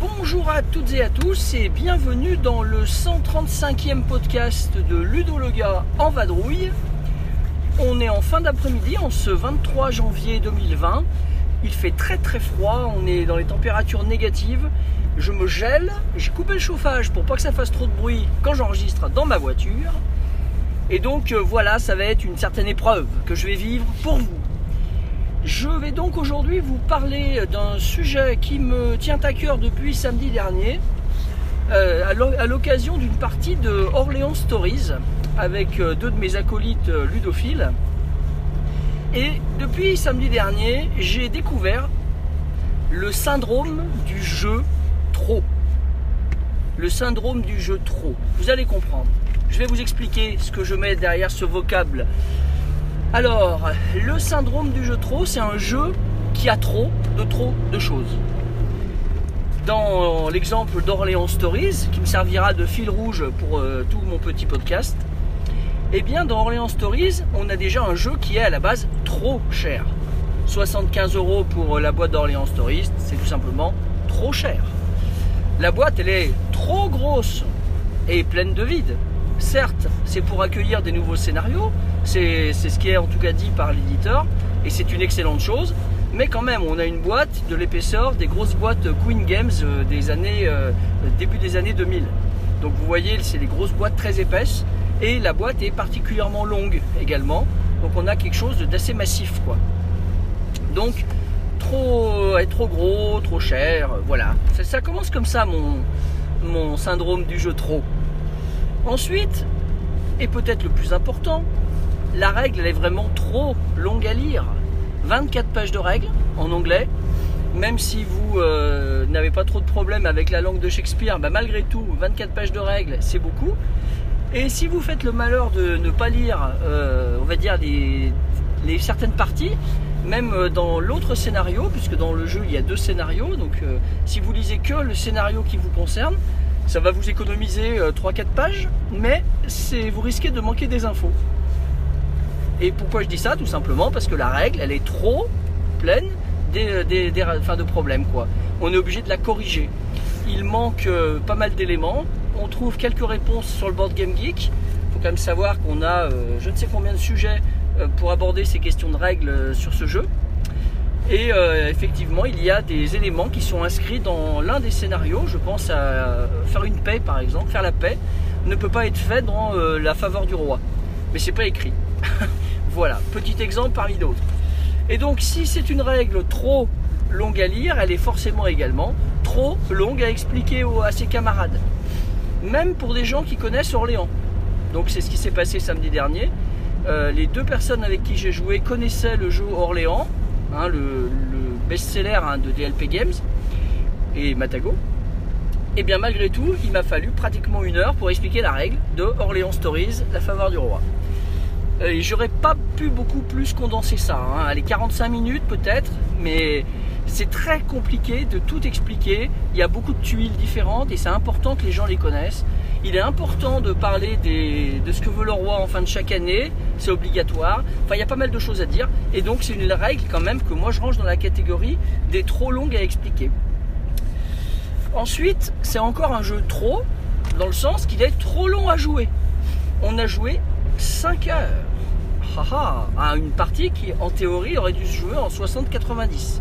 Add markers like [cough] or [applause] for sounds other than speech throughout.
Bonjour à toutes et à tous et bienvenue dans le 135e podcast de Ludo le gars en vadrouille. On est en fin d'après-midi, en ce 23 janvier 2020. Il fait très très froid, on est dans les températures négatives. Je me gèle, j'ai coupé le chauffage pour pas que ça fasse trop de bruit quand j'enregistre dans ma voiture. Et donc euh, voilà, ça va être une certaine épreuve que je vais vivre pour vous. Je vais donc aujourd'hui vous parler d'un sujet qui me tient à cœur depuis samedi dernier, euh, à l'o- à l'occasion d'une partie de Orléans Stories avec euh, deux de mes acolytes euh, ludophiles. Et depuis samedi dernier, j'ai découvert le syndrome du jeu trop. Le syndrome du jeu trop. Vous allez comprendre. Je vais vous expliquer ce que je mets derrière ce vocable. Alors, le syndrome du jeu trop, c'est un jeu qui a trop de trop de choses. Dans l'exemple d'Orléans Stories, qui me servira de fil rouge pour euh, tout mon petit podcast, eh bien dans Orléans Stories, on a déjà un jeu qui est à la base trop cher. 75 euros pour la boîte d'Orléans Stories, c'est tout simplement trop cher. La boîte, elle est trop grosse et pleine de vide. Certes, c'est pour accueillir des nouveaux scénarios, c'est c'est ce qui est en tout cas dit par l'éditeur, et c'est une excellente chose, mais quand même, on a une boîte de l'épaisseur des grosses boîtes Queen Games euh, des années, euh, début des années 2000. Donc vous voyez, c'est des grosses boîtes très épaisses, et la boîte est particulièrement longue également, donc on a quelque chose d'assez massif quoi. Donc trop, être trop gros, trop cher, euh, voilà. Ça, commence comme ça mon, syndrome du jeu trop. Ensuite, et peut-être le plus important, la règle est vraiment trop longue à lire. 24 pages de règles en anglais. Même si vous euh, n'avez pas trop de problèmes avec la langue de Shakespeare, bah, malgré tout, 24 pages de règles, c'est beaucoup. Et si vous faites le malheur de ne pas lire, euh, on va dire, les, certaines parties, même euh, dans l'autre scénario, puisque dans le jeu il y a deux scénarios, donc euh, si vous lisez que le scénario qui vous concerne, ça va vous économiser euh, 3-4 pages, mais vous risquez de manquer des infos. Et pourquoi je dis ça? Tout simplement parce que la règle, elle est trop pleine des, de problèmes. Quoi. On est obligé de la corriger. Il manque pas mal d'éléments. On trouve quelques réponses sur le board Game Geek. Il faut quand même savoir qu'on a euh, je ne sais combien de sujets euh, pour aborder ces questions de règles euh, sur ce jeu. Et effectivement, il y a des éléments qui sont inscrits dans l'un des scénarios. Je pense à faire une paix, par exemple. Faire la paix ne peut pas être fait dans la faveur du roi. Mais c'est pas écrit. [laughs] voilà, petit exemple parmi d'autres. Et donc, si c'est une règle trop longue à lire, elle est forcément également trop longue à expliquer à ses camarades. Même pour des gens qui connaissent Orléans. Donc, c'est ce qui s'est passé samedi dernier. Euh, les deux personnes avec qui j'ai joué connaissaient le jeu Orléans, hein, le, le best-seller hein, de DLP Games et Matago. Et bien malgré tout, il m'a fallu pratiquement une heure pour expliquer la règle de Orléans Stories, la faveur du roi. Euh, j'aurais pas pu beaucoup plus condenser ça. Hein. Allez, 45 minutes peut-être, mais c'est très compliqué de tout expliquer. Il y a beaucoup de tuiles différentes et c'est important que les gens les connaissent. Il est important de parler de ce que veut le roi en fin de chaque année, c'est obligatoire. Enfin, il y a pas mal de choses à dire. Et donc, c'est une règle quand même que moi je range dans la catégorie des trop longues à expliquer. Ensuite, c'est encore un jeu trop, dans le sens qu'il est trop long à jouer. On a joué 5 heures Haha, à une partie qui, en théorie, aurait dû se jouer en 60-90.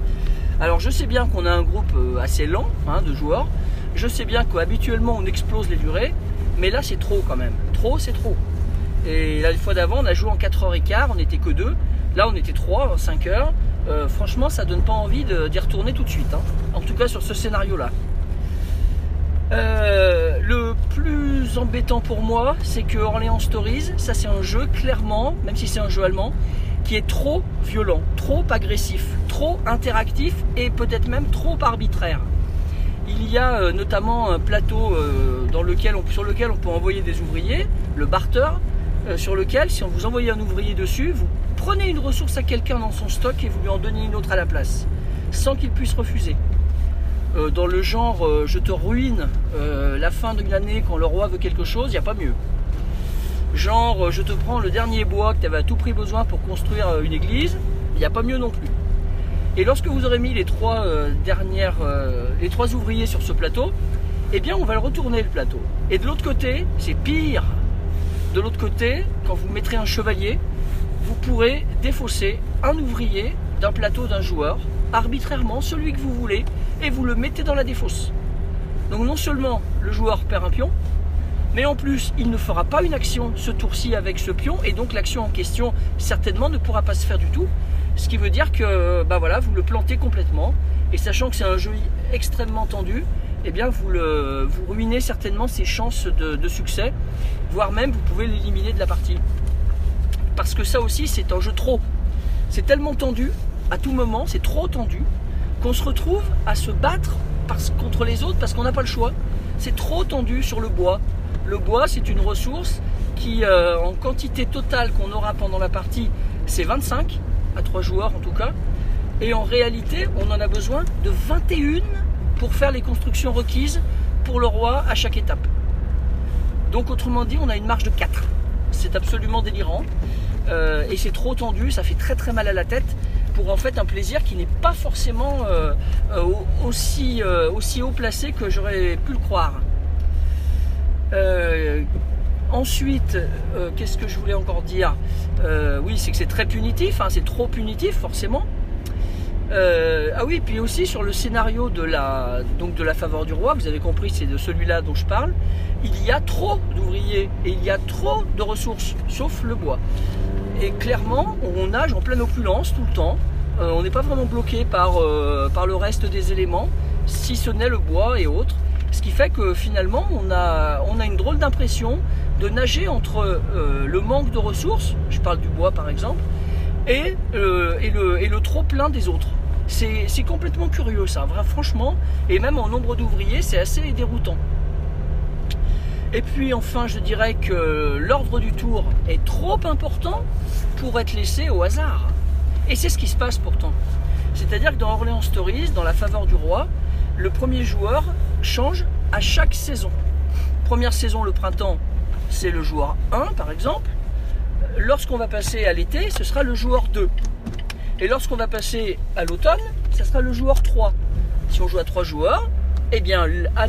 Alors, je sais bien qu'on a un groupe euh, assez lent hein, de joueurs. Je sais bien qu'habituellement, on explose les durées. Mais là, c'est trop quand même. Trop, c'est trop. Et la fois d'avant, on a joué en 4h15, on n'était que deux. Là, on était 3 en 5 heures. Euh, franchement, ça donne pas envie d'y retourner tout de suite. hein. En tout cas, sur ce scénario-là. Euh, le plus embêtant pour moi, c'est que Orléans Stories, ça c'est un jeu clairement, même si c'est un jeu allemand, qui est trop violent, trop agressif, trop interactif et peut-être même trop arbitraire. Il y a euh, notamment un plateau euh, sur lequel on peut envoyer des ouvriers, le barter, sur lequel si on vous envoyez un ouvrier dessus, vous prenez une ressource à quelqu'un dans son stock et vous lui en donnez une autre à la place, sans qu'il puisse refuser. Euh, dans le genre euh, je te ruine euh, la fin de l'année quand le roi veut quelque chose, il n'y a pas mieux. Genre je te prends le dernier bois que tu avais à tout prix besoin pour construire une église, il n'y a pas mieux non plus. Et lorsque vous aurez mis les trois les trois ouvriers sur ce plateau, eh bien on va le retourner le plateau. Et de l'autre côté, c'est pire. De l'autre côté, quand vous mettrez un chevalier, vous pourrez défausser un ouvrier d'un plateau d'un joueur, arbitrairement celui que vous voulez, et vous le mettez dans la défausse. Donc non seulement le joueur perd un pion, mais en plus il ne fera pas une action ce tour-ci avec ce pion, et donc l'action en question certainement ne pourra pas se faire du tout. Ce qui veut dire que bah voilà, vous le plantez complètement, et sachant que c'est un jeu extrêmement tendu, eh bien vous, le, vous ruinez certainement ses chances de, de succès, voire même vous pouvez l'éliminer de la partie. Parce que ça aussi c'est un jeu trop. C'est tellement tendu, à tout moment, c'est trop tendu, qu'on se retrouve à se battre parce, contre les autres parce qu'on n'a pas le choix. C'est trop tendu sur le bois. Le bois, c'est une ressource qui, euh, en quantité totale qu'on aura pendant la partie, c'est 25, à 3 joueurs en tout cas. Et en réalité, on en a besoin de 21 pour faire les constructions requises pour le roi à chaque étape. Donc autrement dit, on a une marge de 4. C'est absolument délirant. Euh, et c'est trop tendu, ça fait très très mal à la tête pour en fait un plaisir qui n'est pas forcément euh, euh, aussi, euh, aussi haut placé que j'aurais pu le croire. ensuite, qu'est-ce que je voulais encore dire? Oui, c'est que c'est très punitif, hein, c'est trop punitif forcément. ah oui, puis aussi sur le scénario de la, donc de la faveur du roi, vous avez compris, c'est de celui-là dont je parle, il y a trop d'ouvriers et il y a trop de ressources, sauf le bois. Et clairement, on nage en pleine opulence tout le temps. Euh, on n'est pas vraiment bloqué par, euh, par le reste des éléments, si ce n'est le bois et autres. Ce qui fait que finalement, on a, une drôle d'impression de nager entre euh, le manque de ressources, je parle du bois par exemple, et, et, le, et le trop plein des autres. C'est complètement curieux ça, franchement, et même en nombre d'ouvriers, c'est assez déroutant. Et puis enfin, je dirais que l'ordre du tour est trop important pour être laissé au hasard. Et c'est ce qui se passe pourtant. C'est-à-dire que dans Orléans Stories, dans La faveur du roi, le premier joueur change à chaque saison. Première saison, le printemps, c'est le joueur 1 par exemple. Lorsqu'on va passer à l'été, ce sera le joueur 2. Et lorsqu'on va passer à l'automne, ce sera le joueur 3. Si on joue à 3 joueurs, eh bien à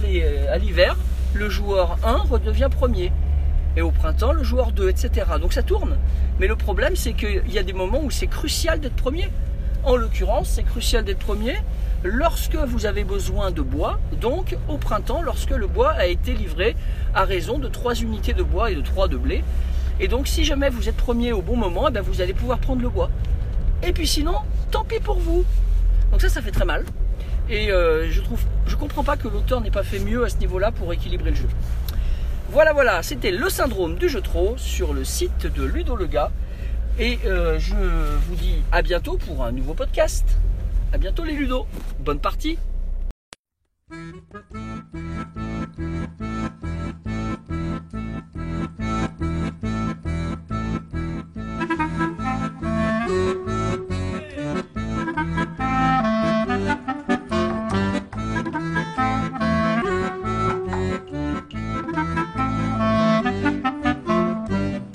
l'hiver, le joueur 1 redevient premier. Et au printemps, le joueur 2, etc. Donc ça tourne. Mais le problème, c'est qu'il y a des moments où c'est crucial d'être premier. En l'occurrence, c'est crucial d'être premier lorsque vous avez besoin de bois, donc au printemps, lorsque le bois a été livré à raison de 3 unités de bois et de 3 de blé. Et donc si jamais vous êtes premier au bon moment, eh bien, vous allez pouvoir prendre le bois. Et puis sinon, tant pis pour vous. Donc ça, ça fait très mal. Et euh, je trouve, je comprends pas que l'auteur n'ait pas fait mieux à ce niveau-là pour équilibrer le jeu. Voilà, voilà, c'était le syndrome du jeu trop sur le site de Ludo Lega. Et euh, je vous dis à bientôt pour un nouveau podcast. À bientôt les Ludo. Bonne partie.